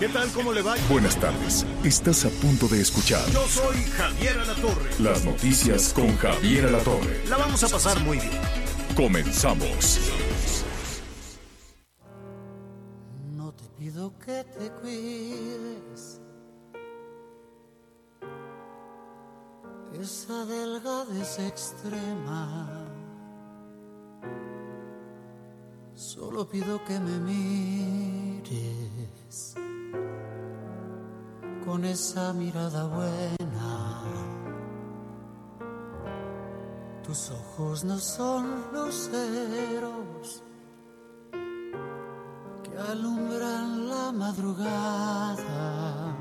¿Qué tal? ¿Cómo le va? Buenas tardes. Estás a punto de escuchar Yo soy Javier Alatorre. las noticias con Javier Alatorre. La vamos a pasar muy bien. Comenzamos. No te pido que te cuides. Esa delgadez extrema. Solo pido que me mires con esa mirada buena. Tus ojos no son luceros que alumbran la madrugada.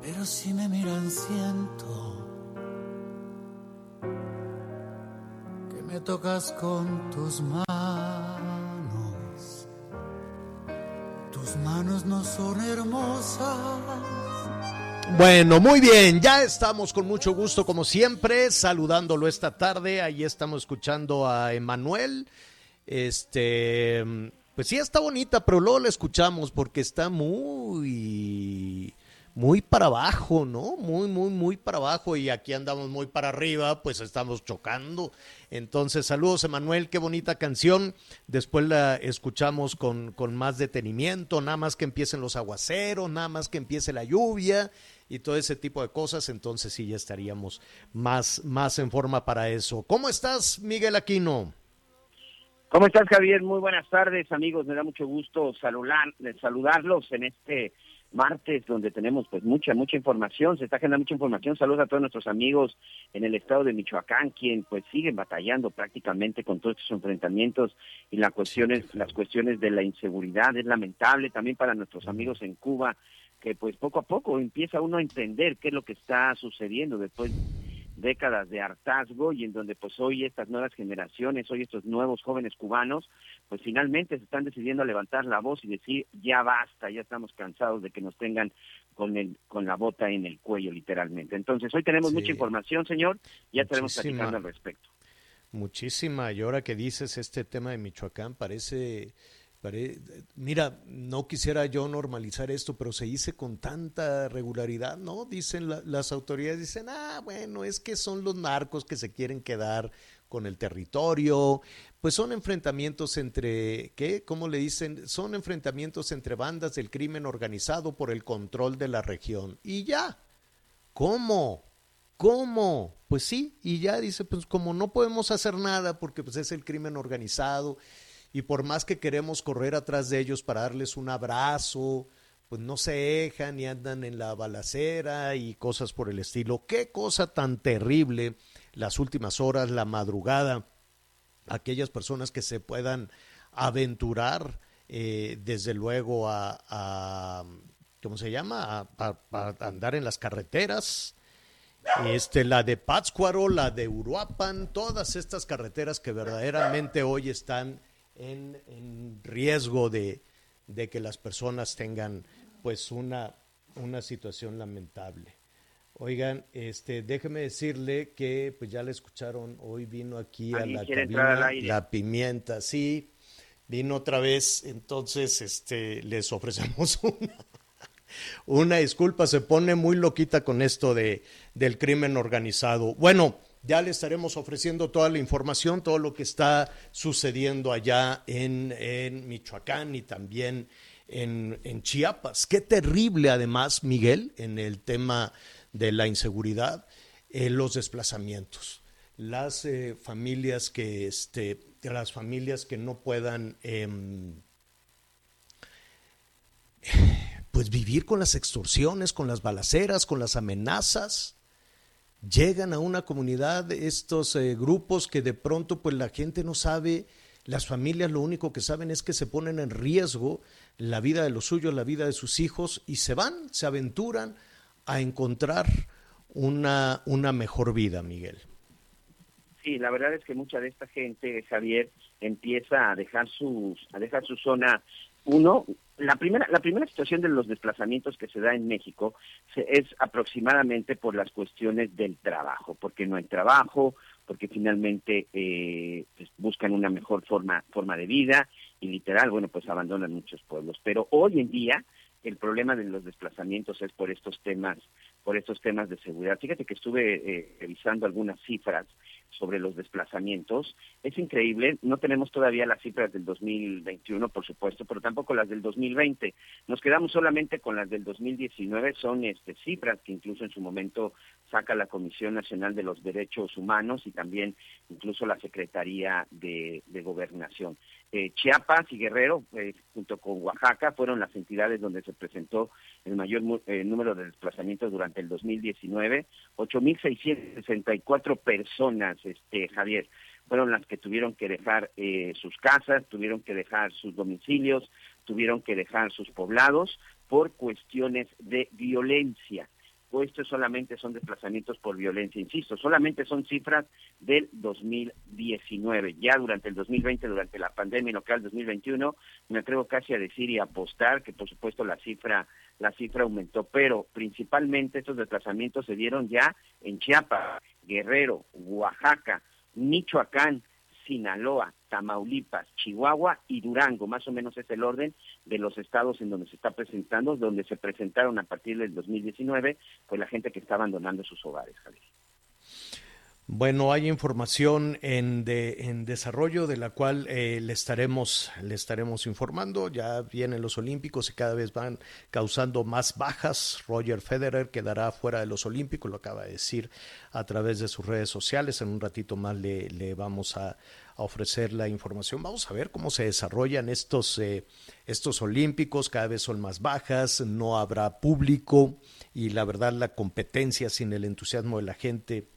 Pero si me miran siento que me tocas con tus manos. Tus manos no son hermosas. Bueno, muy bien, ya estamos con mucho gusto como siempre, saludándolo esta tarde. Ahí estamos escuchando a Emanuel. Este, pues sí está bonita, pero luego la escuchamos porque está muy muy para abajo, ¿no? Muy, muy, muy para abajo y aquí andamos muy para arriba, pues estamos chocando. Entonces, saludos, Emanuel, qué bonita canción. Después la escuchamos con, con más detenimiento, nada más que empiecen los aguaceros, nada más que empiece la lluvia y todo ese tipo de cosas. Entonces, sí, ya estaríamos más, más en forma para eso. ¿Cómo estás, Miguel Aquino? ¿Cómo estás, Javier? Muy buenas tardes, amigos. Me da mucho gusto saludar, saludarlos en este martes donde tenemos pues mucha mucha información, se está generando mucha información. Saludos a todos nuestros amigos en el estado de Michoacán, quien pues siguen batallando prácticamente con todos estos enfrentamientos y las cuestiones las cuestiones de la inseguridad es lamentable también para nuestros amigos en Cuba que pues poco a poco empieza uno a entender qué es lo que está sucediendo después décadas de hartazgo y en donde pues hoy estas nuevas generaciones, hoy estos nuevos jóvenes cubanos, pues finalmente se están decidiendo a levantar la voz y decir ya basta, ya estamos cansados de que nos tengan con el con la bota en el cuello literalmente. Entonces hoy tenemos Sí. mucha información, señor, ya estaremos platicando al respecto. Muchísima. Y ahora que dices este tema de Michoacán, parece, pare- mira, no quisiera yo normalizar esto, pero se dice con tanta regularidad, ¿no? Dicen la- las autoridades, dicen, ah, bueno, es que son los narcos que se quieren quedar con el territorio, pues son enfrentamientos entre, ¿qué? ¿Cómo le dicen? Son enfrentamientos entre bandas del crimen organizado por el control de la región. Y ya, ¿cómo? ¿Cómo? Pues sí, y ya dice, pues como no podemos hacer nada porque pues es el crimen organizado y por más que queremos correr atrás de ellos para darles un abrazo, pues no se dejan y andan en la balacera y cosas por el estilo. Qué cosa tan terrible las últimas horas, la madrugada, aquellas personas que se puedan aventurar eh, desde luego a, ¿cómo se llama? A, a- a andar en las carreteras. Este, la de Pátzcuaro, la de Uruapan, todas estas carreteras que verdaderamente hoy están en, en riesgo de, de que las personas tengan pues una, una situación lamentable. Oigan, este, déjeme decirle que pues ya le escucharon, hoy vino aquí a ¿Alguien la cabina la pimienta, sí, vino otra vez, entonces este, les ofrecemos una, una disculpa, se pone muy loquita con esto de, del crimen organizado. Bueno, ya le estaremos ofreciendo toda la información, todo lo que está sucediendo allá en, Michoacán y también en, en Chiapas. Qué terrible además, Miguel, en el tema de la inseguridad, eh, los desplazamientos. Las eh, familias que, este, las familias que no puedan em, pues vivir con las extorsiones, con las balaceras, con las amenazas. Llegan a una comunidad estos eh, grupos que de pronto pues la gente no sabe, las familias lo único que saben es que se ponen en riesgo la vida de los suyos, la vida de sus hijos y se van, se aventuran a encontrar una, una mejor vida, Miguel. Sí, la verdad es que mucha de esta gente, Javier, empieza a dejar sus, a dejar su zona. Uno, la primera, la primera situación de los desplazamientos que se da en México es aproximadamente por las cuestiones del trabajo, porque no hay trabajo, porque finalmente eh, pues, buscan una mejor forma, forma de vida y literal, bueno, pues abandonan muchos pueblos. Pero hoy en día el problema de los desplazamientos es por estos temas, por estos temas de seguridad. Fíjate que estuve eh, revisando algunas cifras sobre los desplazamientos. Es increíble, no tenemos todavía las cifras del 2021, por supuesto, pero tampoco las del 2020. Nos quedamos solamente con las del 2019, son este, cifras que incluso en su momento saca la Comisión Nacional de los Derechos Humanos y también incluso la Secretaría de, Gobernación. Eh, Chiapas y Guerrero, eh, junto con Oaxaca, fueron las entidades donde se presentó el mayor eh, número de desplazamientos durante el 2019, 8.664 personas este, Javier, fueron las que tuvieron que dejar eh, sus casas, tuvieron que dejar sus domicilios, tuvieron que dejar sus poblados por cuestiones de violencia. Esto solamente son desplazamientos por violencia, insisto, solamente son cifras del 2019. Ya durante el 2020, durante la pandemia local 2021, me atrevo casi a decir y apostar que por supuesto la cifra la cifra aumentó, pero principalmente estos desplazamientos se dieron ya en Chiapas, Guerrero, Oaxaca, Michoacán, Sinaloa, Tamaulipas, Chihuahua y Durango, más o menos es el orden de los estados en donde se está presentando, donde se presentaron a partir del 2019, pues la gente que está abandonando sus hogares, Javier. Bueno, hay información en, desarrollo de la cual eh, le, estaremos, le estaremos informando. Ya vienen los Olímpicos y cada vez van causando más bajas. Roger Federer quedará fuera de los Olímpicos, lo acaba de decir a través de sus redes sociales. En un ratito más le, le vamos a, ofrecer la información. Vamos a ver cómo se desarrollan estos, eh, estos Olímpicos. Cada vez son más bajas, no habrá público y la verdad la competencia sin el entusiasmo de la gente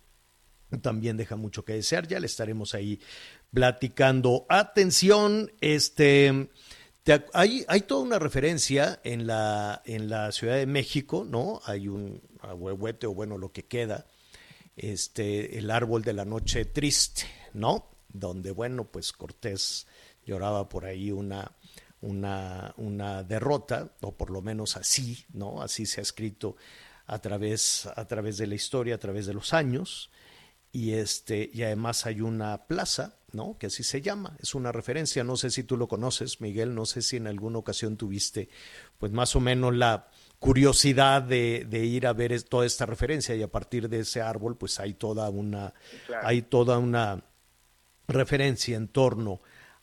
también deja mucho que desear. Ya le estaremos ahí platicando. Atención, este. hay, hay toda una referencia en la, en la Ciudad de México, ¿no? Hay un ahuehuete o bueno, lo que queda, este, el árbol de la noche triste, ¿no? Donde, bueno, pues Cortés lloraba por ahí una, una, una derrota, o por lo menos así, ¿no? Así se ha escrito a través, a través de la historia, a través de los años y este y además hay una plaza, ¿no? Que así se llama, es una referencia, no sé si tú lo conoces, Miguel, no sé si en alguna ocasión tuviste pues más o menos la curiosidad de, ir a ver toda esta referencia y a partir de ese árbol pues hay toda una hay toda una referencia en torno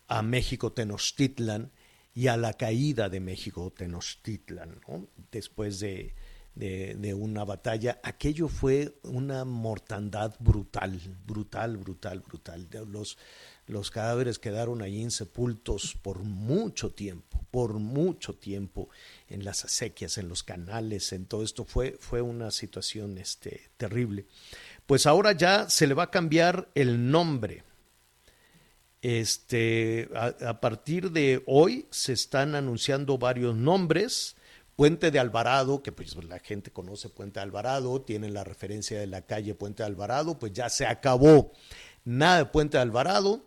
a México Tenochtitlan y a la caída de México Tenochtitlan, ¿no? Después de de, una batalla, aquello fue una mortandad brutal, brutal, brutal, brutal. Los, los cadáveres quedaron ahí insepultos por mucho tiempo, por mucho tiempo, en las acequias, en los canales, en todo esto. Fue, fue una situación este, terrible. Pues ahora ya se le va a cambiar el nombre. Este, a partir de hoy se están anunciando varios nombres Puente de Alvarado, que pues la gente conoce Puente de Alvarado, tiene la referencia de la calle Puente de Alvarado, pues ya se acabó. Nada de Puente de Alvarado,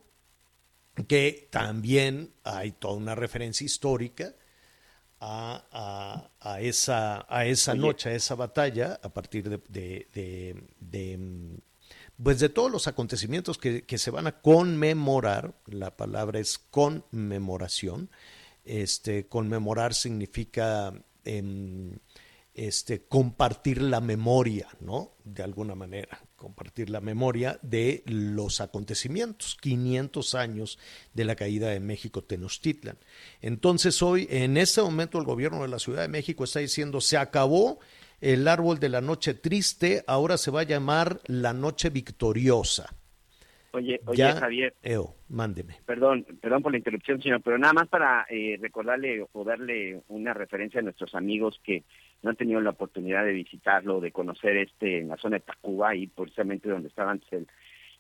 que también hay toda una referencia histórica a, esa, a esa noche, a esa batalla, a partir de, de, pues de todos los acontecimientos que, que, se van a conmemorar, la palabra es conmemoración, este, conmemorar significa este, compartir la memoria, ¿no? De alguna manera, compartir la memoria de los acontecimientos, 500 años de la caída de México Tenochtitlan. Entonces hoy, en este momento, el gobierno de la Ciudad de México está diciendo, se acabó el árbol de la noche triste, ahora se va a llamar la noche victoriosa. Oye, oye Javier. Eo, mándeme. Perdón, perdón por la interrupción, señor, pero nada más para eh, recordarle o darle una referencia a nuestros amigos que no han tenido la oportunidad de visitarlo, de conocer este en la zona de Tacuba, y precisamente donde estaba antes el,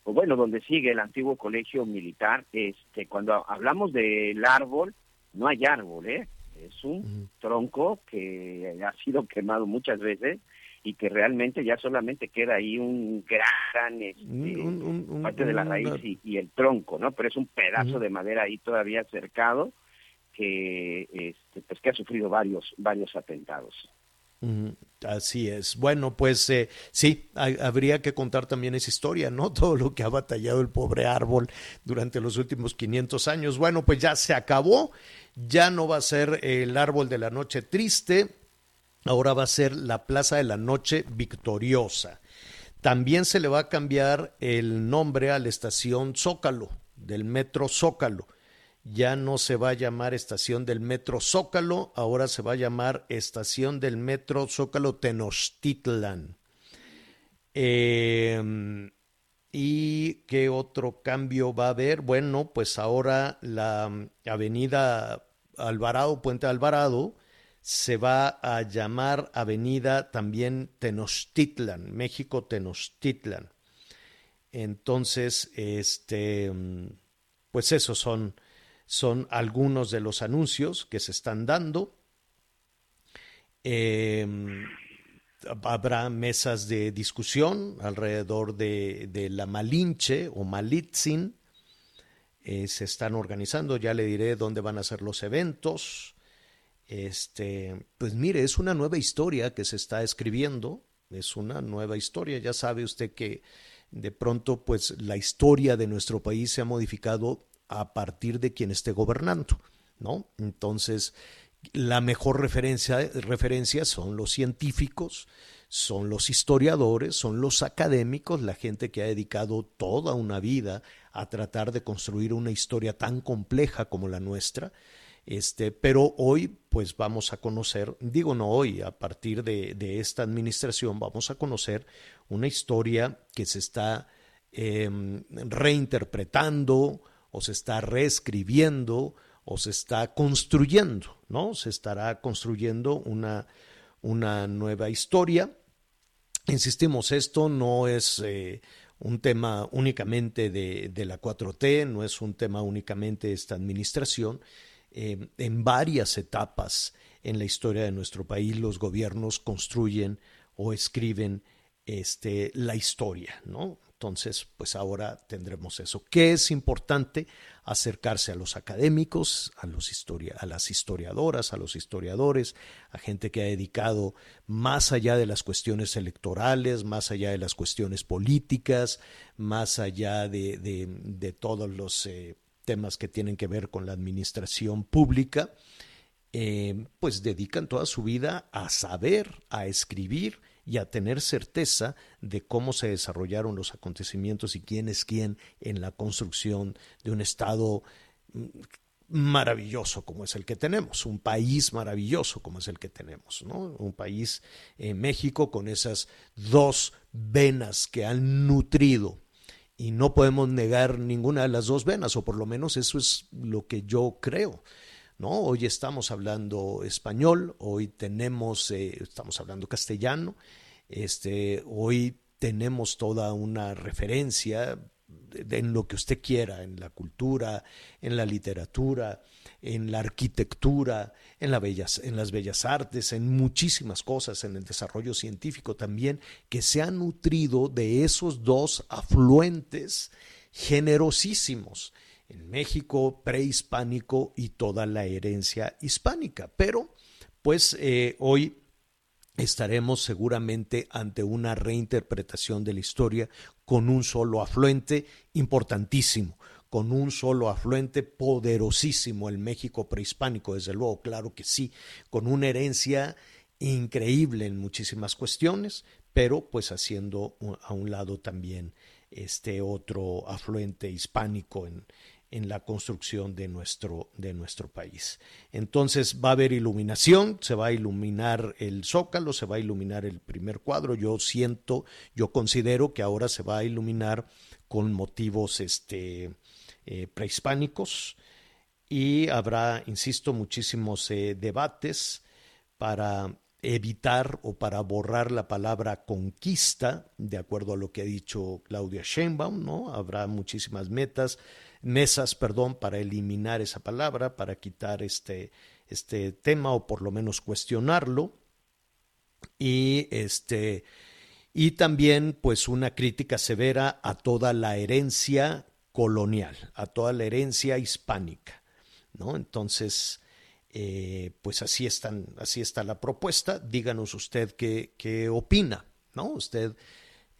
pues bueno, donde sigue el antiguo colegio militar, este, cuando hablamos del árbol, no hay árbol, ¿eh? Es un tronco que ha sido quemado muchas veces y que realmente ya solamente queda ahí un gran este, parte de la raíz y, el tronco, ¿no? Pero es un pedazo de madera ahí todavía cercado que este, pues que ha sufrido varios varios atentados. Así es. Bueno, pues eh, sí, habría que contar también esa historia, ¿no? Todo lo que ha batallado el pobre árbol durante los últimos 500 años. Bueno, pues ya se acabó, ya no va a ser el árbol de la noche triste, ahora va a ser la Plaza de la Noche Victoriosa. También se le va a cambiar el nombre a la estación Zócalo, del metro Zócalo. Ya no se va a llamar estación del metro Zócalo, ahora se va a llamar estación del metro Zócalo Tenochtitlan. Em, ¿Y qué otro cambio va a haber? Bueno, pues ahora la avenida Alvarado, Puente Alvarado, se va a llamar Avenida también Tenochtitlan, México Tenochtitlan. Entonces, este, pues esos son, son algunos de los anuncios que se están dando. Em, habrá mesas de discusión alrededor de, la Malinche o Malitzin. Eh, se están organizando, ya le diré dónde van a ser los eventos. Este, pues mire, es una nueva historia que se está escribiendo, es una nueva historia, ya sabe usted que de pronto pues la historia de nuestro país se ha modificado a partir de quien esté gobernando, ¿no? Entonces, la mejor referencia, referencia son los científicos, son los historiadores, son los académicos, la gente que ha dedicado toda una vida a tratar de construir una historia tan compleja como la nuestra, este, pero hoy, pues vamos a conocer, digo no hoy, a partir de, esta administración, vamos a conocer una historia que se está em, reinterpretando o se está reescribiendo o se está construyendo, ¿no? Se estará construyendo una, una nueva historia. Insistimos, esto no es eh, un tema únicamente de, de, la 4T, no es un tema únicamente de esta administración, eh, en varias etapas en la historia de nuestro país los gobiernos construyen o escriben este, la historia, ¿no? Entonces, pues ahora tendremos eso. ¿Qué es importante? Acercarse a los académicos, a, los historia, a las historiadoras, a los historiadores, a gente que ha dedicado más allá de las cuestiones electorales, más allá de las cuestiones políticas, más allá de, de, todos los eh, temas que tienen que ver con la administración pública, eh, pues dedican toda su vida a saber, a escribir y a tener certeza de cómo se desarrollaron los acontecimientos y quién es quién en la construcción de un Estado mm, maravilloso como es el que tenemos, un país maravilloso como es el que tenemos, ¿no? Un país, eh, México, con esas dos venas que han nutrido y no podemos negar ninguna de las dos venas, o por lo menos eso es lo que yo creo. ¿no? Hoy estamos hablando español, hoy tenemos, eh, estamos hablando castellano, este, hoy tenemos toda una referencia en lo que usted quiera, en la cultura, en la literatura, en la arquitectura, en, las bellas artes, en muchísimas cosas, en el desarrollo científico también, que se ha nutrido de esos dos afluentes generosísimos en México prehispánico y toda la herencia hispánica. Pero, pues eh, hoy estaremos seguramente ante una reinterpretación de la historia con un solo afluente importantísimo, con un solo afluente poderosísimo, el México prehispánico, desde luego, claro que sí, con una herencia increíble en muchísimas cuestiones, pero pues haciendo a un lado también este otro afluente hispánico en, en la construcción de nuestro, de nuestro país. Entonces va a haber iluminación, se va a iluminar el zócalo, se va a iluminar el primer cuadro. Yo siento, yo considero que ahora se va a iluminar con motivos este, eh, prehispánicos y habrá, insisto, muchísimos eh, debates para evitar o para borrar la palabra conquista, de acuerdo a lo que ha dicho Claudia Sheinbaum, ¿no? Habrá muchísimas metas, mesas, perdón, para eliminar esa palabra, para quitar este, este tema o por lo menos cuestionarlo. Y este y también pues una crítica severa a toda la herencia colonial, a toda la herencia hispánica, ¿no? Entonces, eh, pues así, están, así está la propuesta. Díganos usted qué, qué opina, ¿no? Usted,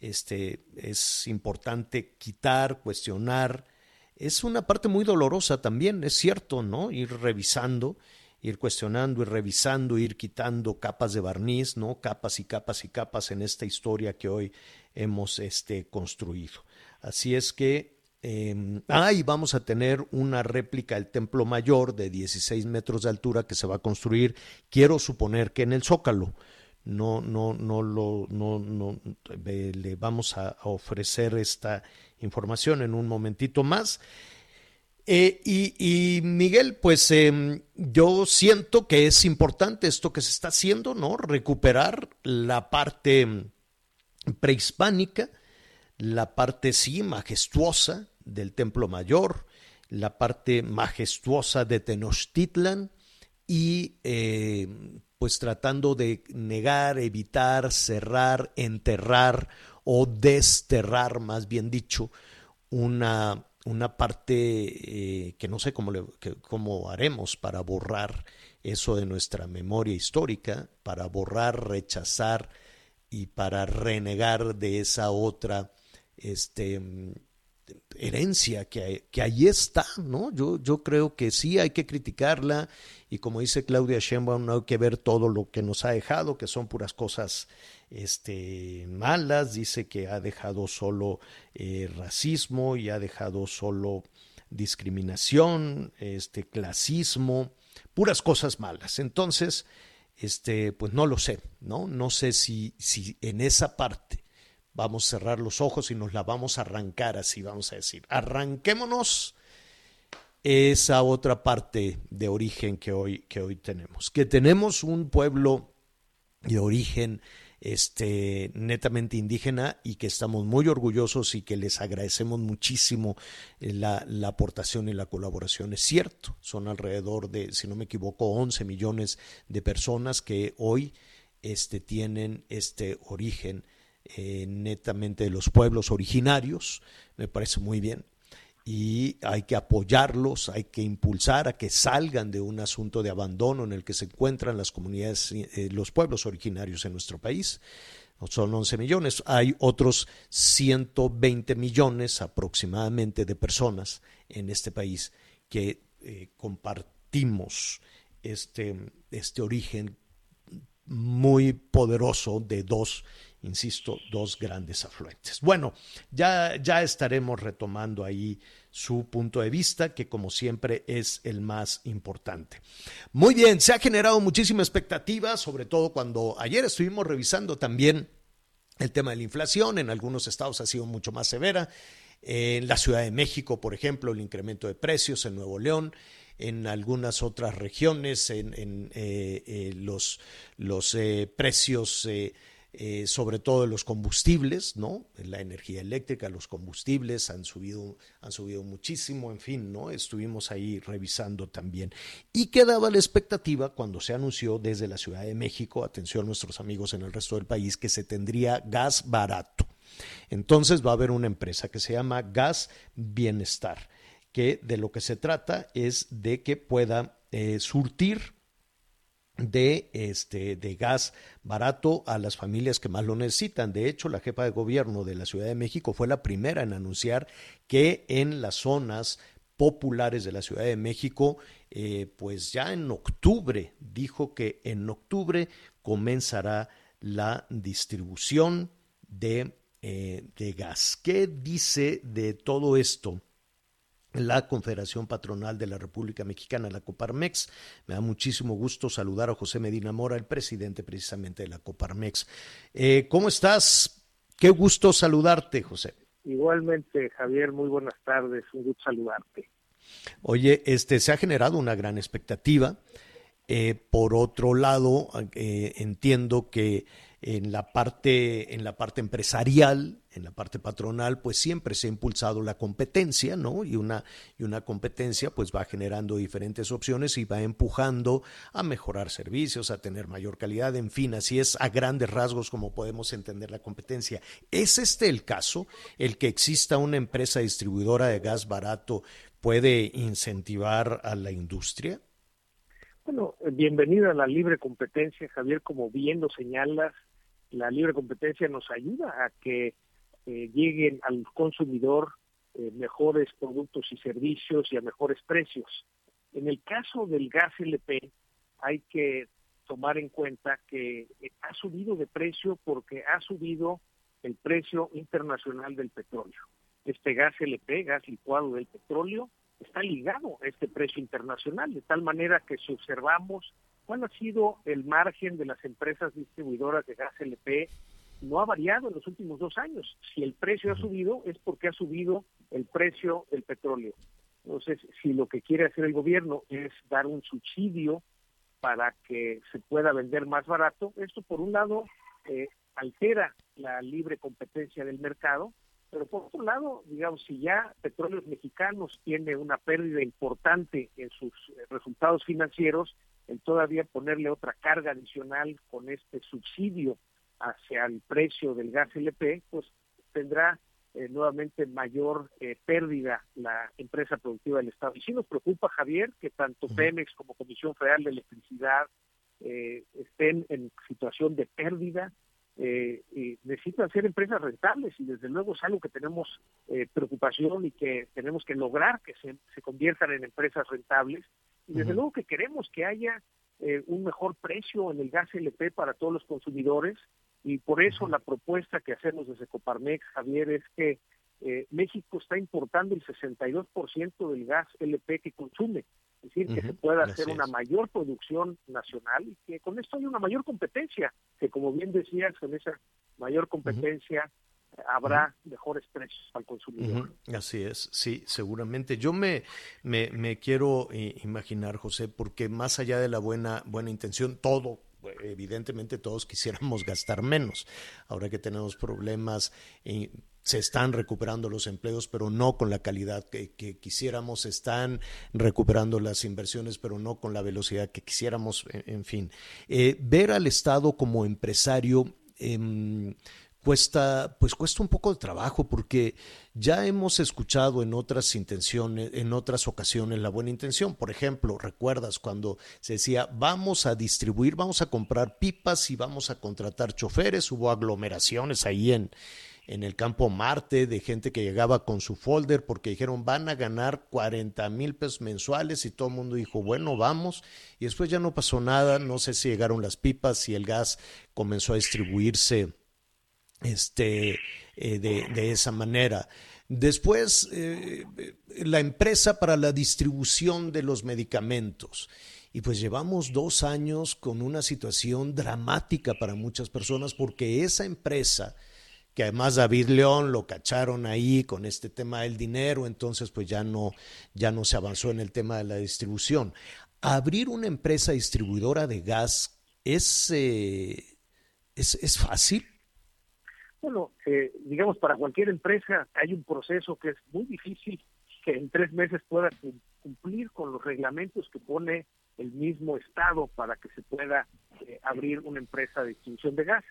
este, es importante quitar, cuestionar. Es una parte muy dolorosa también, es cierto, ¿no? Ir revisando, ir cuestionando, ir revisando, ir quitando capas de barniz, ¿no? Capas y capas y capas en esta historia que hoy hemos este, construido. Así es que eh, ah, y vamos a tener una réplica del Templo Mayor de 16 metros de altura que se va a construir, quiero suponer que en el Zócalo. No, no, no lo, no, no, le vamos a, ofrecer esta información en un momentito más. Eh, y, Miguel, pues em, yo siento que es importante esto que se está haciendo, ¿no? Recuperar la parte em, prehispánica, la parte sí majestuosa del Templo Mayor, la parte majestuosa de Tenochtitlan y eh, pues tratando de negar, evitar, cerrar, enterrar o desterrar, más bien dicho, una, una parte eh, que no sé cómo, le, cómo haremos para borrar eso de nuestra memoria histórica, para borrar, rechazar y para renegar de esa otra este, herencia que, que ahí está, ¿no? Yo, yo creo que sí hay que criticarla y como dice Claudia Sheinbaum, no hay que ver todo lo que nos ha dejado, que son puras cosas este, malas, dice que ha dejado solo eh, racismo y ha dejado solo discriminación, este, clasismo, puras cosas malas. Entonces, este, pues no lo sé, ¿no? No sé si, si en esa parte vamos a cerrar los ojos y nos la vamos a arrancar así, vamos a decir, arranquémonos esa otra parte de origen que hoy, que hoy tenemos, que tenemos un pueblo de origen este, netamente indígena y que estamos muy orgullosos y que les agradecemos muchísimo eh, la, la, aportación y la colaboración. Es cierto, son alrededor de, si no me equivoco, 11 millones de personas que hoy este, tienen este origen eh, netamente de los pueblos originarios, me parece muy bien. Y hay que apoyarlos, hay que impulsar a que salgan de un asunto de abandono en el que se encuentran las comunidades, eh, los pueblos originarios en nuestro país. Son 11 millones. Hay otros 120 millones aproximadamente de personas en este país que eh, compartimos este, este origen muy poderoso de dos insisto, dos grandes afluentes. Bueno, ya, ya estaremos retomando ahí su punto de vista, que como siempre es el más importante. Muy bien, se ha generado muchísima expectativa, sobre todo cuando ayer estuvimos revisando también el tema de la inflación, en algunos estados ha sido mucho más severa. En la Ciudad de México, por ejemplo, el incremento de precios en Nuevo León, en algunas otras regiones, en, eh, eh, los, los eh, precios eh, sobre todo los combustibles, ¿no? La energía eléctrica, los combustibles han subido, han subido muchísimo, en fin, ¿no? Estuvimos ahí revisando también. Y quedaba la expectativa cuando se anunció desde la Ciudad de México, atención a nuestros amigos en el resto del país, que se tendría gas barato. Entonces va a haber una empresa que se llama Gas Bienestar, que de lo que se trata es de que pueda eh, surtir de, este, de gas barato a las familias que más lo necesitan. De hecho, la jefa de gobierno de la Ciudad de México fue la primera en anunciar que en las zonas populares de la Ciudad de México, eh, pues ya en octubre, dijo que en octubre comenzará la distribución de, eh, de gas. ¿Qué dice de todo esto? La Confederación Patronal de la República Mexicana, la Coparmex. Me da muchísimo gusto saludar a José Medina Mora, el presidente precisamente de la Coparmex. Eh, ¿Cómo estás? Qué gusto saludarte, José. Igualmente, Javier, muy buenas tardes, un gusto saludarte. Oye, este se ha generado una gran expectativa por otro lado, entiendo que en la parte en la parte empresarial en la parte patronal pues siempre se ha impulsado la competencia no y una y una competencia pues va generando diferentes opciones y va empujando a mejorar servicios a tener mayor calidad en fin así es a grandes rasgos como podemos entender la competencia. Es este el caso el que exista una empresa distribuidora de gas barato puede incentivar a la industria bueno, bienvenida a la libre competencia, Javier, como bien lo señalas, la libre competencia nos ayuda a que eh, lleguen al consumidor eh, mejores productos y servicios y a mejores precios. En el caso del gas LP, hay que tomar en cuenta que eh, ha subido de precio porque ha subido el precio internacional del petróleo. Este gas LP, gas licuado del petróleo, está ligado a este precio internacional, de tal manera que si observamos cuál ha sido el margen de las empresas distribuidoras de gas LP, no ha variado en los últimos dos años. Si el precio ha subido es porque ha subido el precio del petróleo. Entonces, si lo que quiere hacer el gobierno es dar un subsidio para que se pueda vender más barato, esto por un lado eh, altera la libre competencia del mercado pero por otro lado, digamos, si ya Petróleos Mexicanos tiene una pérdida importante en sus eh, resultados financieros, el todavía ponerle otra carga adicional con este subsidio hacia el precio del gas LP, pues tendrá eh, nuevamente mayor eh, pérdida la empresa productiva del Estado. Y sí nos preocupa, Javier, que tanto Pemex como Comisión Federal de Electricidad estén en situación de pérdida eh, necesitan ser empresas rentables. Y desde luego es algo que tenemos eh, preocupación y que tenemos que lograr que se, se conviertan en empresas rentables. Y desde luego que queremos que haya eh, un mejor precio en el gas LP para todos los consumidores y por eso la propuesta que hacemos desde Coparmex, Javier, es que eh, México está importando el 62% del gas LP que consume. Es decir, que se pueda hacer una mayor producción nacional y que con esto hay una mayor competencia, que como bien decías, con esa mayor competencia habrá mejores precios al consumidor. Así es, sí, seguramente. Yo me, me, me quiero imaginar, José, porque más allá de la buena, buena intención, todo evidentemente todos quisiéramos gastar menos. Ahora que tenemos problemas se están recuperando los empleos, pero no con la calidad que, quisiéramos, se están recuperando las inversiones, pero no con la velocidad que quisiéramos, en, fin. Eh, ver al Estado como empresario em, cuesta, pues cuesta un poco de trabajo, porque ya hemos escuchado en otras intenciones, en otras ocasiones la buena intención. Por ejemplo, recuerdas cuando se decía vamos a distribuir, vamos a comprar pipas y vamos a contratar choferes, hubo aglomeraciones ahí en en el campo Marte de gente que llegaba con su folder porque dijeron van a ganar 40 mil pesos mensuales y todo el mundo dijo bueno vamos y después ya no pasó nada no sé si llegaron las pipas y el gas comenzó a distribuirse este eh, de, esa manera después eh, la empresa para la distribución de los medicamentos y pues llevamos dos años con una situación dramática para muchas personas porque esa empresa que además David León lo cacharon ahí con este tema del dinero, entonces pues ya no, ya no se avanzó en el tema de la distribución. Abrir una empresa distribuidora de gas es, eh, es, es, fácil. Bueno, eh, digamos, para cualquier empresa hay un proceso que es muy difícil que en tres meses pueda cumplir con los reglamentos que pone el mismo Estado para que se pueda eh, abrir una empresa de distribución de gas.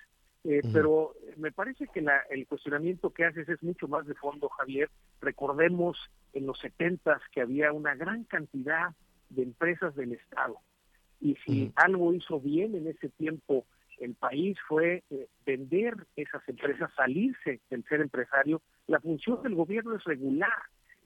Eh, pero me parece que la, el cuestionamiento que haces es mucho más de fondo, Javier. Recordemos en los setentas que había una gran cantidad de empresas del Estado. Y si algo hizo bien en ese tiempo el país fue eh, vender esas empresas, salirse del ser empresario. La función del gobierno es regular,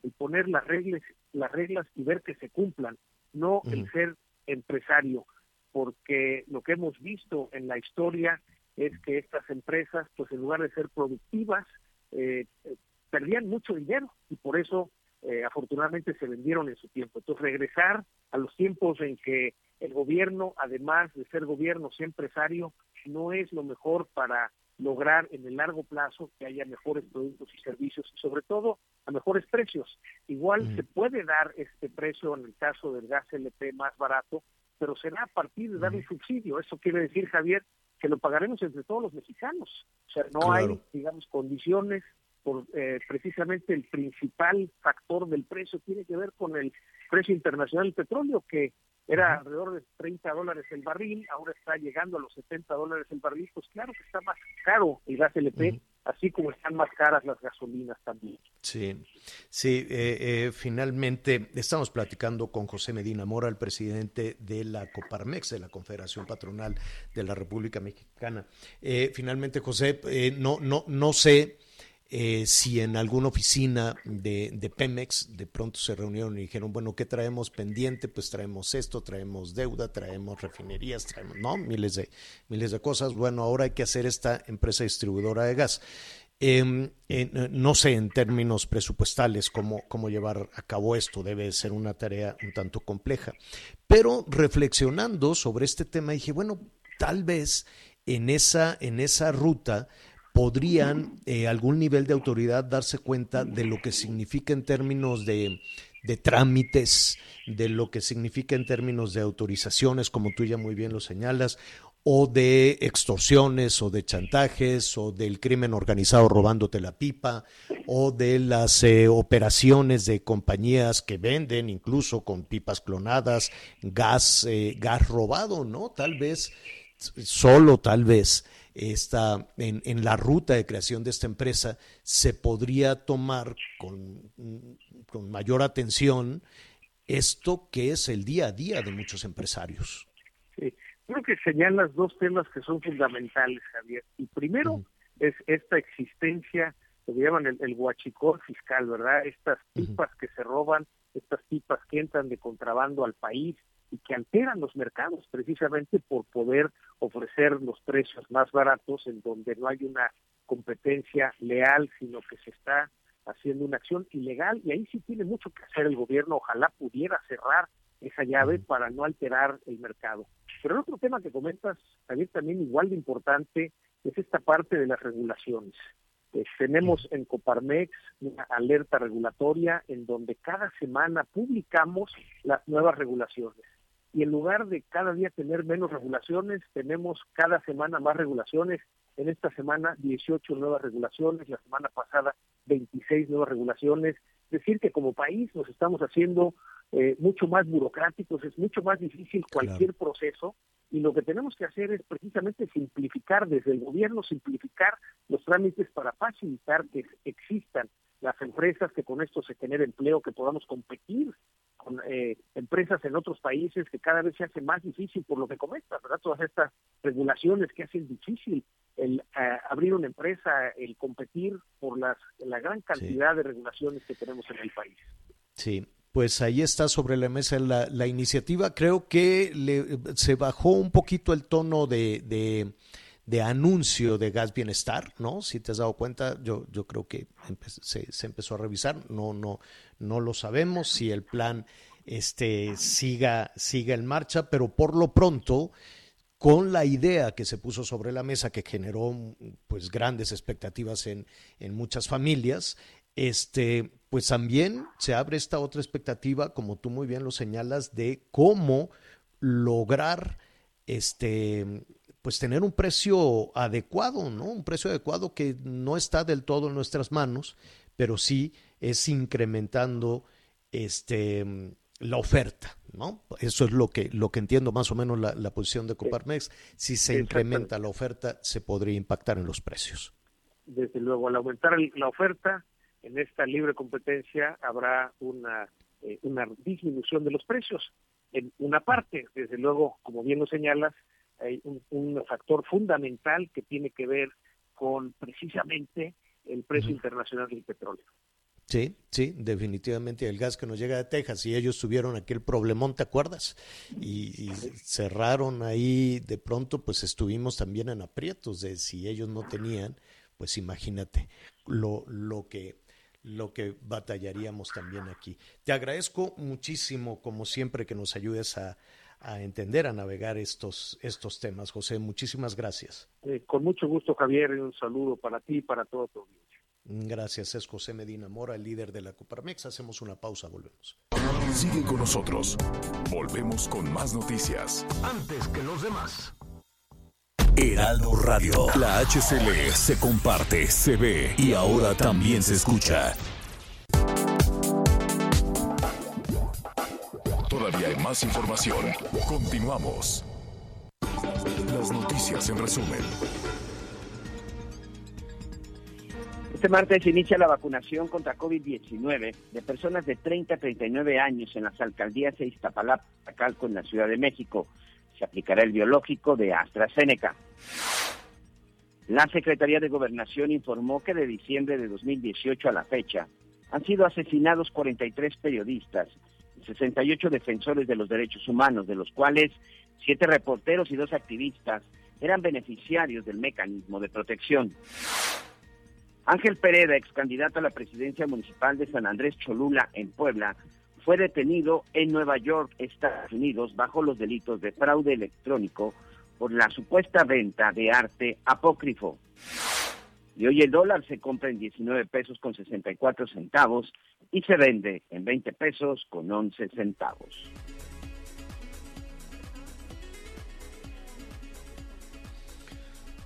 el poner las reglas, las reglas y ver que se cumplan, no el ser empresario, porque lo que hemos visto en la historia es que estas empresas, pues en lugar de ser productivas, eh, eh, perdían mucho dinero y por eso eh, afortunadamente se vendieron en su tiempo. Entonces regresar a los tiempos en que el gobierno, además de ser gobierno, sea empresario, no es lo mejor para lograr en el largo plazo que haya mejores productos y servicios y sobre todo a mejores precios. Igual se puede dar este precio en el caso del gas LP más barato, pero será a partir de dar un subsidio. Eso quiere decir, Javier, que lo pagaremos entre todos los mexicanos. O sea, no hay, digamos, condiciones por eh, precisamente el principal factor del precio tiene que ver con el precio internacional del petróleo, que era alrededor de 30 dólares el barril, ahora está llegando a los 70 dólares el barril, pues claro que está más caro el gas LP, así como están más caras las gasolinas también. Sí, sí, eh, eh, finalmente estamos platicando con José Medina Mora, el presidente de la Coparmex, de la Confederación Patronal de la República Mexicana. Eh, finalmente, José, no, no, no sé eh, si en alguna oficina de, Pemex de pronto se reunieron y dijeron, bueno, ¿qué traemos pendiente? Pues traemos esto, traemos deuda, traemos refinerías, traemos, ¿no? Miles de, miles de cosas. Bueno, ahora hay que hacer esta empresa distribuidora de gas. Em, no sé en términos presupuestales cómo, cómo llevar a cabo esto, debe ser una tarea un tanto compleja. Pero reflexionando sobre este tema, dije, bueno, tal vez en esa, en esa ruta podrían eh, algún nivel de autoridad darse cuenta de lo que significa en términos de, trámites, de lo que significa en términos de autorizaciones, como tú ya muy bien lo señalas, o de extorsiones o de chantajes o del crimen organizado robándote la pipa o de las eh, operaciones de compañías que venden incluso con pipas clonadas gas eh, gas robado no tal vez solo tal vez esta, en, en, la ruta de creación de esta empresa se podría tomar con, con mayor atención esto que es el día a día de muchos empresarios. Sí, creo que señalas dos temas que son fundamentales, Javier. Y primero es esta existencia, lo que llaman el, el fiscal, ¿verdad? Estas pipas que se roban, estas pipas que entran de contrabando al país, y que alteran los mercados precisamente por poder ofrecer los precios más baratos en donde no hay una competencia leal, sino que se está haciendo una acción ilegal. Y ahí sí tiene mucho que hacer el gobierno, ojalá pudiera cerrar esa llave para no alterar el mercado. Pero el otro tema que comentas, también, también igual de importante, es esta parte de las regulaciones. Eh, tenemos en Coparmex una alerta regulatoria en donde cada semana publicamos las nuevas regulaciones y en lugar de cada día tener menos regulaciones, tenemos cada semana más regulaciones. En esta semana 18 nuevas regulaciones, la semana pasada 26 nuevas regulaciones. Es decir, que como país nos estamos haciendo eh, mucho más burocráticos, es mucho más difícil cualquier proceso y lo que tenemos que hacer es precisamente simplificar desde el gobierno, simplificar los trámites para facilitar que existan las empresas, que con esto se genere empleo, que podamos competir con eh, empresas en otros países que cada vez se hace más difícil por lo que comentas, ¿verdad? Todas estas regulaciones que hacen difícil el eh, abrir una empresa, el competir por las, la gran cantidad de regulaciones que tenemos en el país. Sí, pues ahí está sobre la mesa la, la iniciativa. Creo que le, se bajó un poquito el tono de, de de anuncio de gas bienestar, ¿no? Si te has dado cuenta, yo, yo creo que se, se, empezó a revisar, no, no, no lo sabemos si el plan este, siga, siga en marcha, pero por lo pronto, con la idea que se puso sobre la mesa, que generó pues grandes expectativas en, en muchas familias, este, pues también se abre esta otra expectativa, como tú muy bien lo señalas, de cómo lograr este pues tener un precio adecuado, ¿no? Un precio adecuado que no está del todo en nuestras manos, pero sí es incrementando este la oferta, ¿no? Eso es lo que, lo que entiendo más o menos la, la posición de Coparmex. Si se incrementa la oferta, se podría impactar en los precios. Desde luego, al aumentar la oferta, en esta libre competencia habrá una, eh, una disminución de los precios. En una parte, desde luego, como bien lo señalas, hay un, factor fundamental que tiene que ver con precisamente el precio internacional del petróleo. Sí, sí, definitivamente el gas que nos llega de Texas y ellos tuvieron aquel problemón, ¿te acuerdas? Y, cerraron ahí, de pronto pues estuvimos también en aprietos de si ellos no tenían, pues imagínate lo, lo que lo que batallaríamos también aquí. Te agradezco muchísimo, como siempre, que nos ayudes a, a entender, a navegar estos, estos temas. José, muchísimas gracias. Eh, con mucho gusto, Javier, y un saludo para ti y para todo tu audiencia. Gracias, es José Medina Mora, el líder de la Coparmex. Hacemos una pausa, volvemos. Sigue con nosotros. Volvemos con más noticias. Antes que los demás. Heraldo Radio. La HCL se comparte, se ve y ahora también se escucha. Más información. Continuamos. Las noticias en resumen. Este martes inicia la vacunación contra COVID-19 de personas de 30 a 39 años en las alcaldías de Iztapalapa, Calco, en la Ciudad de México. Se aplicará el biológico de AstraZeneca. La Secretaría de Gobernación informó que de diciembre de 2018 a la fecha han sido asesinados 43 periodistas 68 defensores de los derechos humanos, de los cuales siete reporteros y dos activistas eran beneficiarios del mecanismo de protección. Ángel Pereda, ex candidato a la presidencia municipal de San Andrés Cholula, en Puebla, fue detenido en Nueva York, Estados Unidos, bajo los delitos de fraude electrónico por la supuesta venta de arte apócrifo. Y hoy el dólar se compra en 19 pesos con 64 centavos y se vende en 20 pesos con 11 centavos.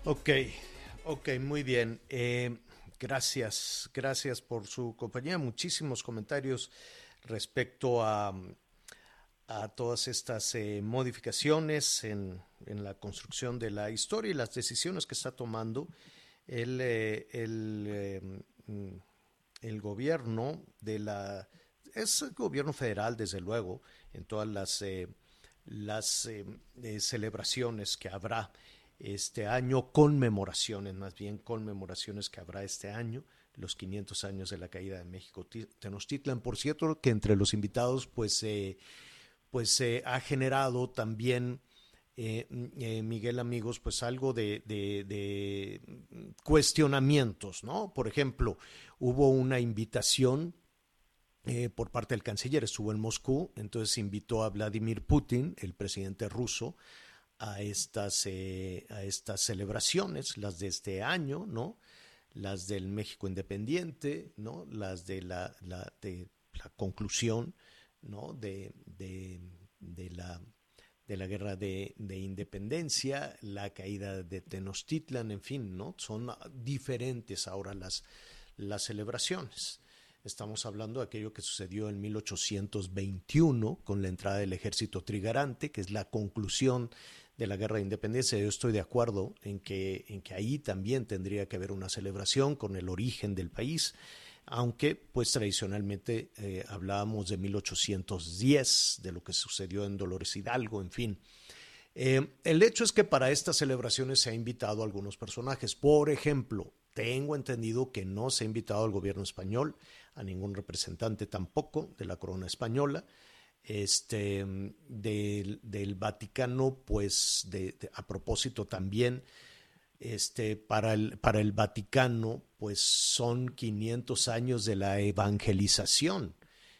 Ok, ok, muy bien. Eh, Gracias, gracias por su compañía. Muchísimos comentarios respecto a, a todas estas eh, modificaciones en, en, la construcción de la historia y las decisiones que está tomando el, eh, el, eh, el gobierno de la... Es el gobierno federal, desde luego, en todas las, las celebraciones que habrá este año, conmemoraciones, más bien conmemoraciones que habrá este año, los 500 años de la caída de México Tenochtitlan. Por cierto, que entre los invitados, pues, eh, pues se eh, ha generado también, eh, eh, Miguel Amigos, pues algo de, de, cuestionamientos, ¿no? Por ejemplo, hubo una invitación eh, por parte del canciller, estuvo en Moscú, entonces invitó a Vladimir Putin, el presidente ruso, a estas, a estas celebraciones, las de este año, ¿no? Las del México Independiente, ¿no? Las de la, de la conclusión, ¿no? De, de, la, de la guerra de, de, independencia, la caída de Tenochtitlan, en fin, ¿no? Son diferentes ahora las, las celebraciones. Estamos hablando de aquello que sucedió en 1821 con la entrada del ejército trigarante, que es la conclusión de la guerra de independencia. Yo estoy de acuerdo en que, en que ahí también tendría que haber una celebración con el origen del país, aunque pues tradicionalmente eh, hablábamos de 1810, de lo que sucedió en Dolores Hidalgo, en fin. Eh, el hecho es que para estas celebraciones se ha invitado a algunos personajes. Por ejemplo, tengo entendido que no se ha invitado al gobierno español, a ningún representante tampoco de la corona española este, del, Vaticano, pues a propósito también, este, para, el, para el Vaticano, pues son 500 años de la evangelización,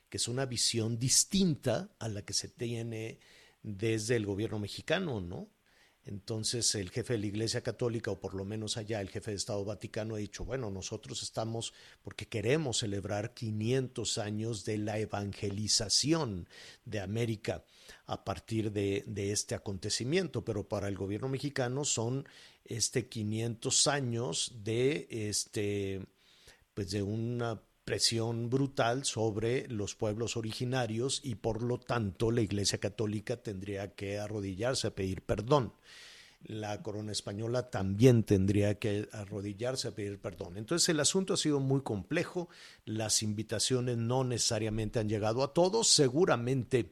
que es una visión distinta a la que se tiene desde el gobierno mexicano, ¿no? Entonces el jefe de la Iglesia Católica, o por lo menos allá el jefe de Estado Vaticano, ha dicho, bueno, nosotros estamos porque queremos celebrar 500 años de la evangelización de América a partir de, de este acontecimiento, pero para el gobierno mexicano son este 500 años de este pues de una presión brutal sobre los pueblos originarios y por lo tanto la Iglesia Católica tendría que arrodillarse a pedir perdón. La corona española también tendría que arrodillarse a pedir perdón. Entonces el asunto ha sido muy complejo, las invitaciones no necesariamente han llegado a todos, seguramente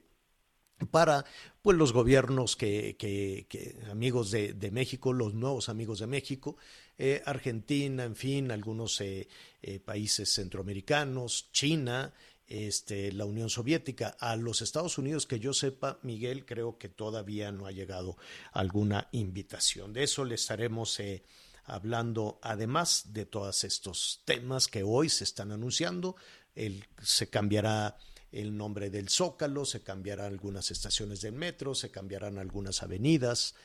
para pues los gobiernos que, que, amigos de, México, los nuevos amigos de México, eh, Argentina, en fin, algunos eh, eh, países centroamericanos, China, este, la Unión Soviética. A los Estados Unidos, que yo sepa, Miguel, creo que todavía no ha llegado alguna invitación. De eso le estaremos hablando, además de todos estos temas que hoy se están anunciando. El, se cambiará el nombre del Zócalo, se cambiarán algunas estaciones del metro, se cambiarán algunas avenidas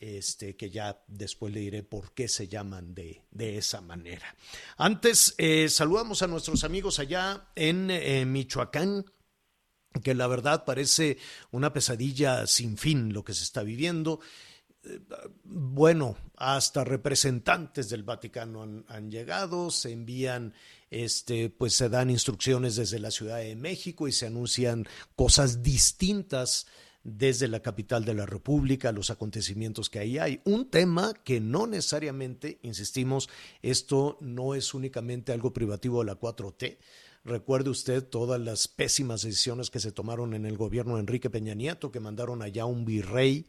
este, que ya después le diré por qué se llaman de, de esa manera. Antes, eh, saludamos a nuestros amigos allá en eh, Michoacán, que la verdad parece una pesadilla sin fin lo que se está viviendo. Bueno, hasta representantes del Vaticano han, llegado, se envían, este, pues se dan instrucciones desde la Ciudad de México y se anuncian cosas distintas desde la capital de la República, los acontecimientos que ahí hay. Un tema que no necesariamente, insistimos, esto no es únicamente algo privativo de la 4T. Recuerde usted todas las pésimas decisiones que se tomaron en el gobierno de Enrique Peña Nieto, que mandaron allá un virrey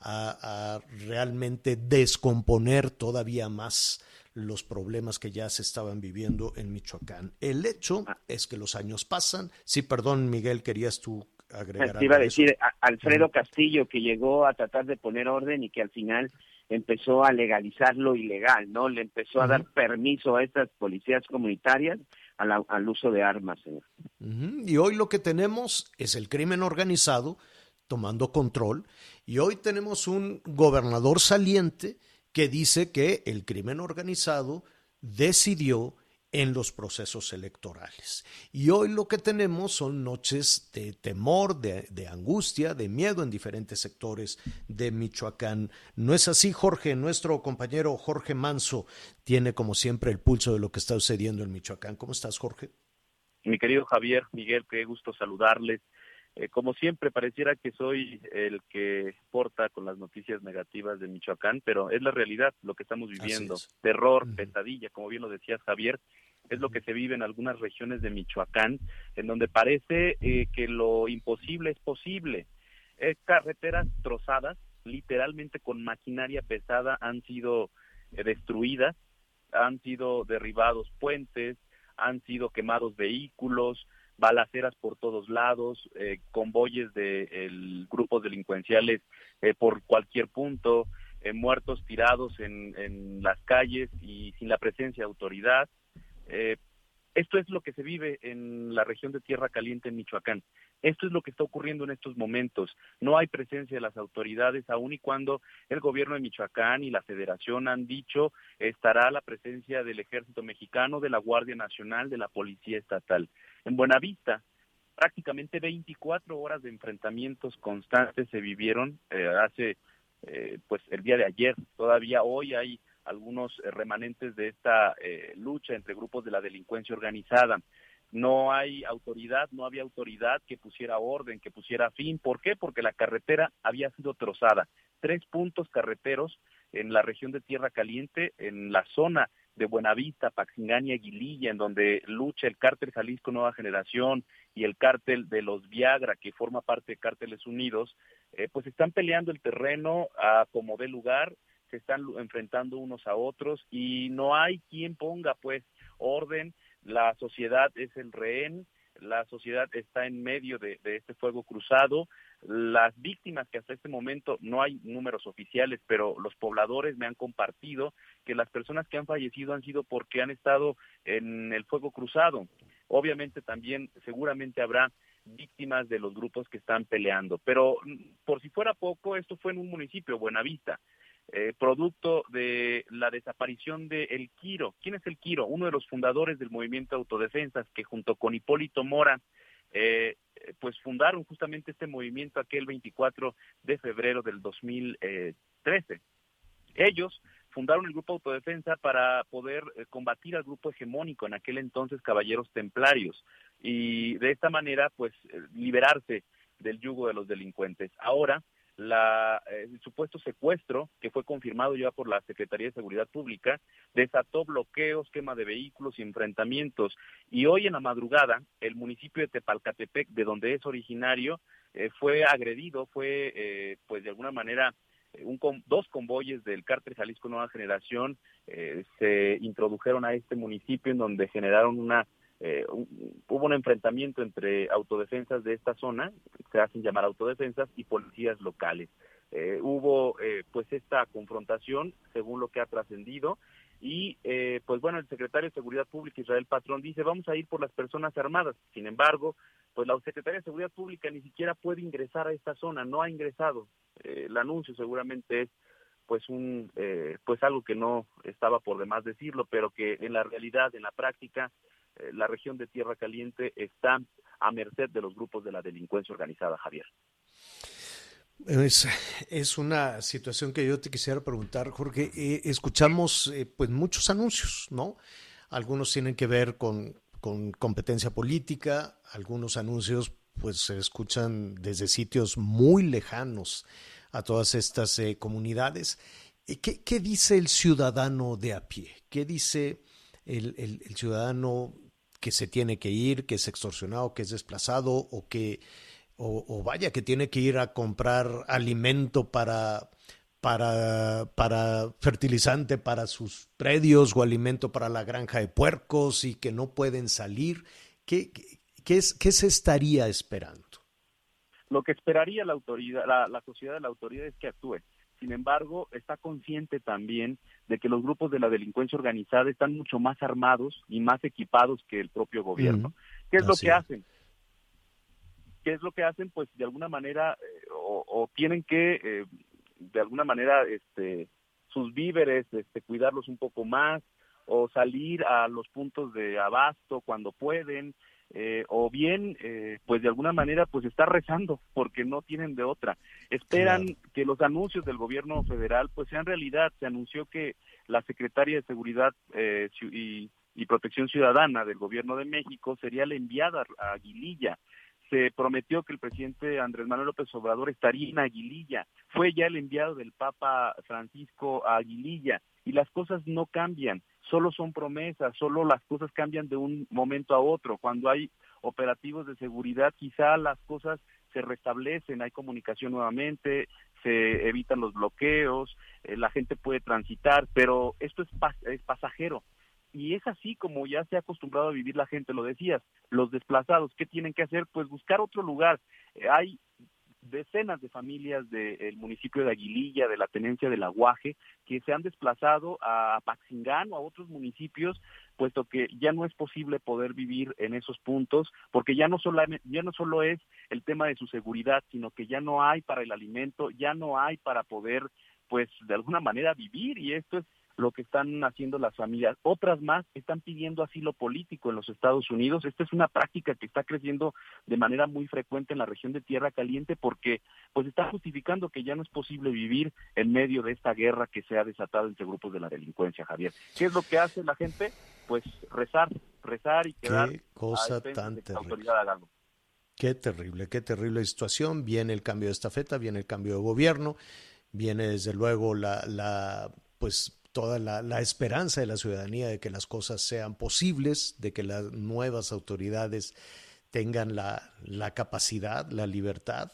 a, a realmente descomponer todavía más los problemas que ya se estaban viviendo en Michoacán. El hecho es que los años pasan. Sí, perdón, Miguel, querías tú agregar Te iba a decir, a Alfredo Castillo, que llegó a tratar de poner orden y que al final empezó a legalizar lo ilegal, ¿no? Le empezó a dar permiso a estas policías comunitarias al, al uso de armas, señor. Y hoy lo que tenemos es el crimen organizado tomando control y hoy tenemos un gobernador saliente que dice que el crimen organizado decidió en los procesos electorales. Y hoy lo que tenemos son noches de temor, de, angustia, de miedo en diferentes sectores de Michoacán. ¿No es así, Jorge? Nuestro compañero Jorge Manso tiene, como siempre, el pulso de lo que está sucediendo en Michoacán. ¿Cómo estás, Jorge? Mi querido Javier, Miguel, qué gusto saludarles. Eh, como siempre, pareciera que soy el que porta con las noticias negativas de Michoacán, pero es la realidad, lo que estamos viviendo. Terror, uh -huh. pesadilla, como bien lo decías, Javier, es lo que se vive en algunas regiones de Michoacán, en donde parece eh, que lo imposible es posible. Eh, carreteras trozadas, literalmente con maquinaria pesada, han sido eh, destruidas, han sido derribados puentes, han sido quemados vehículos, balaceras por todos lados, eh, convoyes de el, grupos delincuenciales eh, por cualquier punto, eh, muertos tirados en, en, las calles y sin la presencia de autoridad. esto es lo que se vive en la región de Tierra Caliente en Michoacán. Esto es lo que está ocurriendo en estos momentos. No hay presencia de las autoridades, aun y cuando el gobierno de Michoacán y la federación han dicho estará la presencia del ejército mexicano, de la Guardia Nacional, de la Policía Estatal. En Buenavista, prácticamente 24 horas de enfrentamientos constantes se vivieron eh, hace, eh, pues el día de ayer. Todavía hoy hay algunos eh, remanentes de esta eh, lucha entre grupos de la delincuencia organizada. No hay autoridad, no había autoridad que pusiera orden, que pusiera fin. ¿Por qué? Porque la carretera había sido trozada. Tres puntos carreteros en la región de Tierra Caliente, en la zona de Buenavista, y Aguililla, en donde lucha el cártel Jalisco Nueva Generación y el cártel de los Viagra, que forma parte de Cárteles Unidos, eh, pues están peleando el terreno a como dé lugar, se están enfrentando unos a otros y no hay quien ponga pues orden, la sociedad es el rehén, la sociedad está en medio de, este fuego cruzado. Las víctimas que hasta este momento no hay números oficiales, pero los pobladores me han compartido que las personas que han fallecido han sido porque han estado en el fuego cruzado. Obviamente también seguramente habrá víctimas de los grupos que están peleando, pero por si fuera poco, esto fue en un municipio, Buenavista eh, producto de la desaparición de El Quiro. ¿Quién es El Quiro? Uno de los fundadores del movimiento de autodefensas que junto con Hipólito Mora eh, pues fundaron justamente este movimiento aquel 24 de febrero del 2013. Ellos fundaron el grupo Autodefensa para poder eh, combatir al grupo hegemónico en aquel entonces Caballeros Templarios y de esta manera pues eh, liberarse del yugo de los delincuentes. Ahora la, eh, el supuesto secuestro, que fue confirmado ya por la Secretaría de Seguridad Pública, desató bloqueos, quema de vehículos y enfrentamientos. Y hoy en la madrugada, el municipio de Tepalcatepec, de donde es originario, eh, fue agredido, fue, eh, pues de alguna manera, un, dos convoyes del cártel Jalisco Nueva Generación eh, se introdujeron a este municipio en donde generaron una eh, hubo un enfrentamiento entre autodefensas de esta zona, se hacen llamar autodefensas, y policías locales. Eh, hubo eh, pues esta confrontación, según lo que ha trascendido, y eh, pues bueno, el secretario de Seguridad Pública, Israel Patrón, dice, vamos a ir por las personas armadas. Sin embargo, pues la Secretaría de Seguridad Pública ni siquiera puede ingresar a esta zona, no ha ingresado. el anuncio seguramente es pues un eh, pues algo que no estaba por demás decirlo, pero que en la realidad, en la práctica, eh, la región de Tierra Caliente está a merced de los grupos de la delincuencia organizada, Javier. Es, es, una situación que yo te quisiera preguntar, Jorge. Eh, escuchamos pues muchos anuncios, ¿no? Algunos tienen que ver con, con, competencia política, algunos anuncios pues se escuchan desde sitios muy lejanos a todas estas eh, comunidades. Eh, ¿Qué, ¿Qué, dice el ciudadano de a pie? ¿Qué dice el, el, ciudadano que se tiene que ir, que es extorsionado, que es desplazado o que, o, o vaya, que tiene que ir a comprar alimento para, para, para fertilizante para sus predios o alimento para la granja de puercos y que no pueden salir? ¿Qué, qué, es, qué se estaría esperando? Lo que esperaría la autoridad, la, la sociedad de la autoridad es que actúe. Sin embargo, está consciente también de que los grupos de la delincuencia organizada están mucho más armados y más equipados que el propio gobierno. ¿Qué es lo que hacen? ¿Qué es lo que hacen? Pues de alguna manera eh, o, o, tienen que eh, de alguna manera este sus víveres este cuidarlos un poco más o salir a los puntos de abasto cuando pueden eh, o bien eh, pues de alguna manera pues estar rezando porque no tienen de otra esperan claro. que los anuncios del gobierno federal pues sean realidad se anunció que la secretaria de seguridad eh, y, y protección ciudadana del gobierno de México sería la enviada a Aguililla se prometió que el presidente Andrés Manuel López Obrador estaría en Aguililla. Fue ya el enviado del Papa Francisco a Aguililla y las cosas no cambian, solo son promesas, solo las cosas cambian de un momento a otro. Cuando hay operativos de seguridad, quizá las cosas se restablecen, hay comunicación nuevamente, se evitan los bloqueos, eh, la gente puede transitar, pero esto es, es pasajero y es así como ya se ha acostumbrado a vivir la gente, lo decías, los desplazados, ¿qué tienen que hacer? Pues buscar otro lugar. Eh, hay decenas de familias del de municipio de Aguililla, de la tenencia del Aguaje, que se han desplazado a Paxingán o a otros municipios, puesto que ya no es posible poder vivir en esos puntos, porque ya no, solo, ya no solo es el tema de su seguridad, sino que ya no hay para el alimento, ya no hay para poder, pues, de alguna manera vivir, y esto es lo que están haciendo las familias. Otras más están pidiendo asilo político en los Estados Unidos. Esta es una práctica que está creciendo de manera muy frecuente en la región de Tierra Caliente porque pues está justificando que ya no es posible vivir en medio de esta guerra que se ha desatado entre grupos de la delincuencia, Javier. ¿Qué es lo que hace la gente? Pues rezar, rezar y quedar qué cosa a tan de que la autoridad haga algo. Qué terrible, qué terrible situación. Viene el cambio de estafeta, viene el cambio de gobierno, viene desde luego la, la pues toda la, esperanza de la ciudadanía de que las cosas sean posibles, de que las nuevas autoridades tengan la, capacidad, la libertad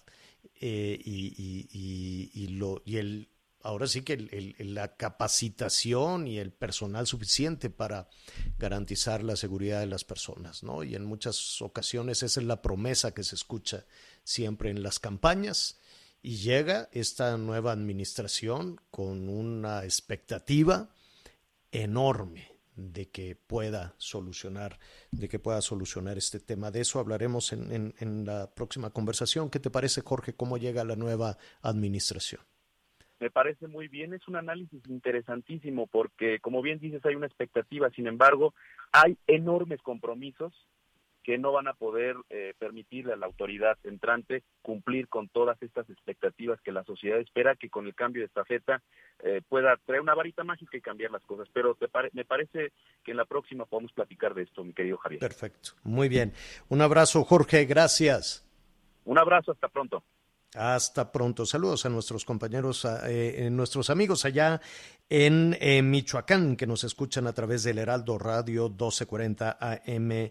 eh, y, lo, y el, ahora sí que la capacitación y el personal suficiente para garantizar la seguridad de las personas, ¿no? Y en muchas ocasiones esa es la promesa que se escucha siempre en las campañas y llega esta nueva administración con una expectativa enorme de que pueda solucionar, de que pueda solucionar este tema. De eso hablaremos en, en, en la próxima conversación. ¿Qué te parece, Jorge, cómo llega la nueva administración? Me parece muy bien, es un análisis interesantísimo porque, como bien dices, hay una expectativa, sin embargo, hay enormes compromisos que no van a poder eh, permitirle a la autoridad entrante cumplir con todas estas expectativas que la sociedad espera que con el cambio de estafeta eh, pueda traer una varita mágica y cambiar las cosas. Pero te pare me parece que en la próxima podemos platicar de esto, mi querido Javier. Perfecto, muy bien. Un abrazo, Jorge, gracias. Un abrazo, hasta pronto. Hasta pronto. Saludos a nuestros compañeros, a, eh, nuestros amigos allá en eh, Michoacán que nos escuchan a través del Heraldo Radio 1240 AM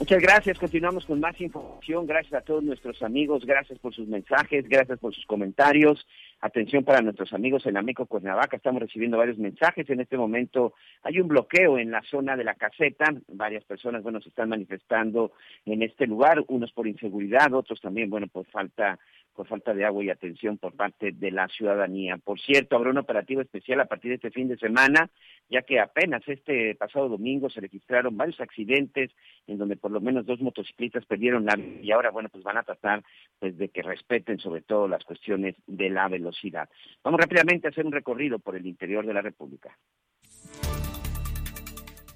Muchas gracias. Continuamos con más información. Gracias a todos nuestros amigos. Gracias por sus mensajes. Gracias por sus comentarios. Atención para nuestros amigos en Ameco Cuernavaca. Estamos recibiendo varios mensajes. En este momento hay un bloqueo en la zona de la caseta. Varias personas, bueno, se están manifestando en este lugar. Unos por inseguridad, otros también, bueno, por falta por falta de agua y atención por parte de la ciudadanía. Por cierto, habrá un operativo especial a partir de este fin de semana, ya que apenas este pasado domingo se registraron varios accidentes en donde por lo menos dos motociclistas perdieron la vida y ahora, bueno, pues van a tratar pues de que respeten sobre todo las cuestiones de la velocidad. Vamos rápidamente a hacer un recorrido por el interior de la República.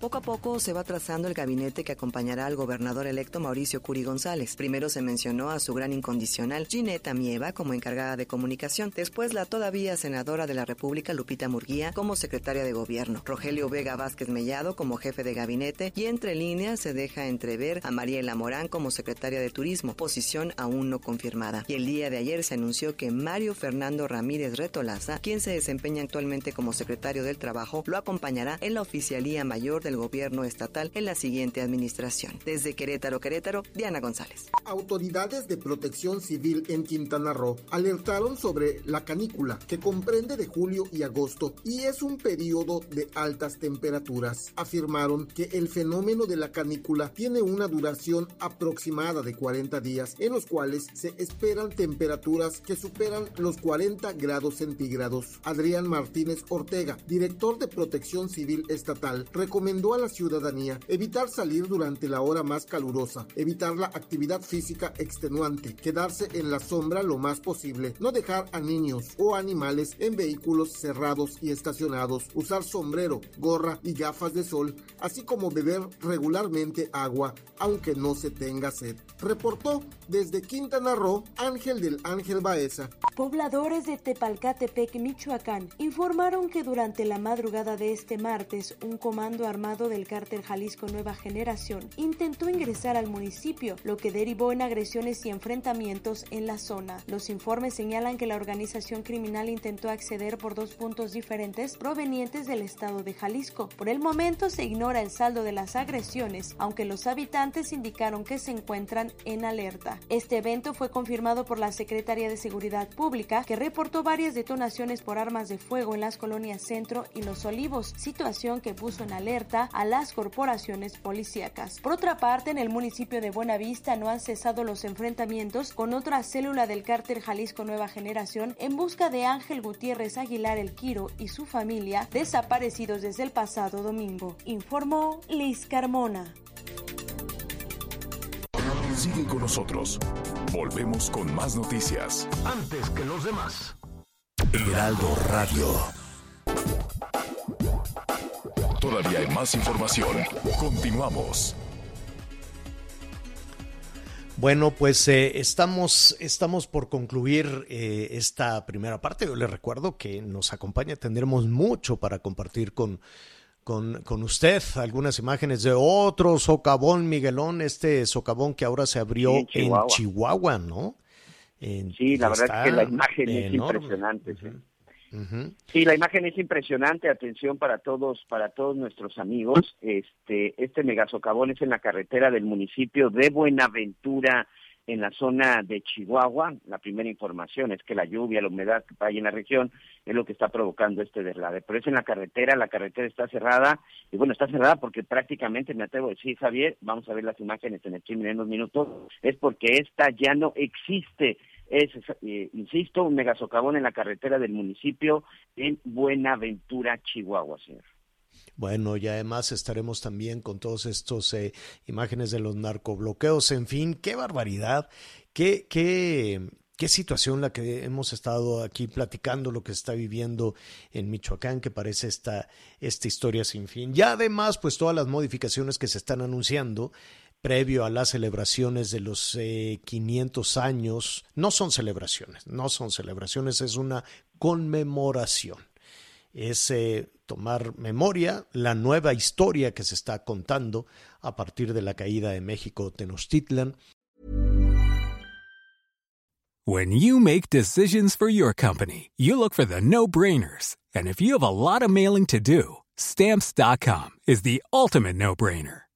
Poco a poco se va trazando el gabinete que acompañará al gobernador electo Mauricio Curi González. Primero se mencionó a su gran incondicional Gineta Mieva como encargada de comunicación, después la todavía senadora de la República Lupita Murguía como secretaria de gobierno, Rogelio Vega Vázquez Mellado como jefe de gabinete y entre líneas se deja entrever a Mariela Morán como secretaria de turismo, posición aún no confirmada. Y el día de ayer se anunció que Mario Fernando Ramírez Retolaza, quien se desempeña actualmente como secretario del Trabajo, lo acompañará en la oficialía mayor de el gobierno estatal en la siguiente administración. Desde Querétaro, Querétaro, Diana González. Autoridades de protección civil en Quintana Roo alertaron sobre la canícula que comprende de julio y agosto y es un periodo de altas temperaturas. Afirmaron que el fenómeno de la canícula tiene una duración aproximada de 40 días en los cuales se esperan temperaturas que superan los 40 grados centígrados. Adrián Martínez Ortega, director de protección civil estatal, recomendó a la ciudadanía evitar salir durante la hora más calurosa, evitar la actividad física extenuante, quedarse en la sombra lo más posible, no dejar a niños o animales en vehículos cerrados y estacionados, usar sombrero, gorra y gafas de sol, así como beber regularmente agua, aunque no se tenga sed. Reportó desde Quintana Roo Ángel del Ángel Baeza. Pobladores de Tepalcatepec, Michoacán, informaron que durante la madrugada de este martes un comando armado del cártel Jalisco Nueva Generación intentó ingresar al municipio, lo que derivó en agresiones y enfrentamientos en la zona. Los informes señalan que la organización criminal intentó acceder por dos puntos diferentes provenientes del estado de Jalisco. Por el momento se ignora el saldo de las agresiones, aunque los habitantes indicaron que se encuentran en alerta. Este evento fue confirmado por la Secretaría de Seguridad Pública, que reportó varias detonaciones por armas de fuego en las colonias Centro y Los Olivos, situación que puso en alerta a las corporaciones policíacas. Por otra parte, en el municipio de Buenavista no han cesado los enfrentamientos con otra célula del cártel Jalisco Nueva Generación en busca de Ángel Gutiérrez Aguilar El Quiro y su familia desaparecidos desde el pasado domingo, informó Liz Carmona. Sigue con nosotros. Volvemos con más noticias. Antes que los demás. Heraldo Radio. Todavía hay más información. Continuamos. Bueno, pues eh, estamos, estamos por concluir eh, esta primera parte. Yo les recuerdo que nos acompaña, tendremos mucho para compartir con, con, con, usted. Algunas imágenes de otro socavón, Miguelón, este socavón que ahora se abrió en Chihuahua, ¿no? sí, la verdad es que la imagen es impresionante. ¿sí? Sí, la imagen es impresionante. Atención para todos, para todos nuestros amigos. Este, este megasocavón es en la carretera del municipio de Buenaventura, en la zona de Chihuahua. La primera información es que la lluvia, la humedad que hay en la región es lo que está provocando este deslave. Pero es en la carretera, la carretera está cerrada y bueno, está cerrada porque prácticamente, me atrevo a decir, Javier, vamos a ver las imágenes en el streaming en unos minutos, es porque esta ya no existe es, eh, insisto, un megasocavón en la carretera del municipio en Buenaventura, Chihuahua, señor. Bueno, y además estaremos también con todos estos eh, imágenes de los narcobloqueos, en fin, qué barbaridad, qué, qué, qué situación la que hemos estado aquí platicando, lo que está viviendo en Michoacán, que parece esta, esta historia sin fin. Y además, pues todas las modificaciones que se están anunciando previo a las celebraciones de los 500 eh, años. No son celebraciones, no son celebraciones, es una conmemoración. Es eh, tomar memoria, la nueva historia que se está contando a partir de la caída de México Tenochtitlan. When you make decisions for your company, you look for the no-brainers. And if you have a lot of mailing to do, stamps.com is the ultimate no-brainer.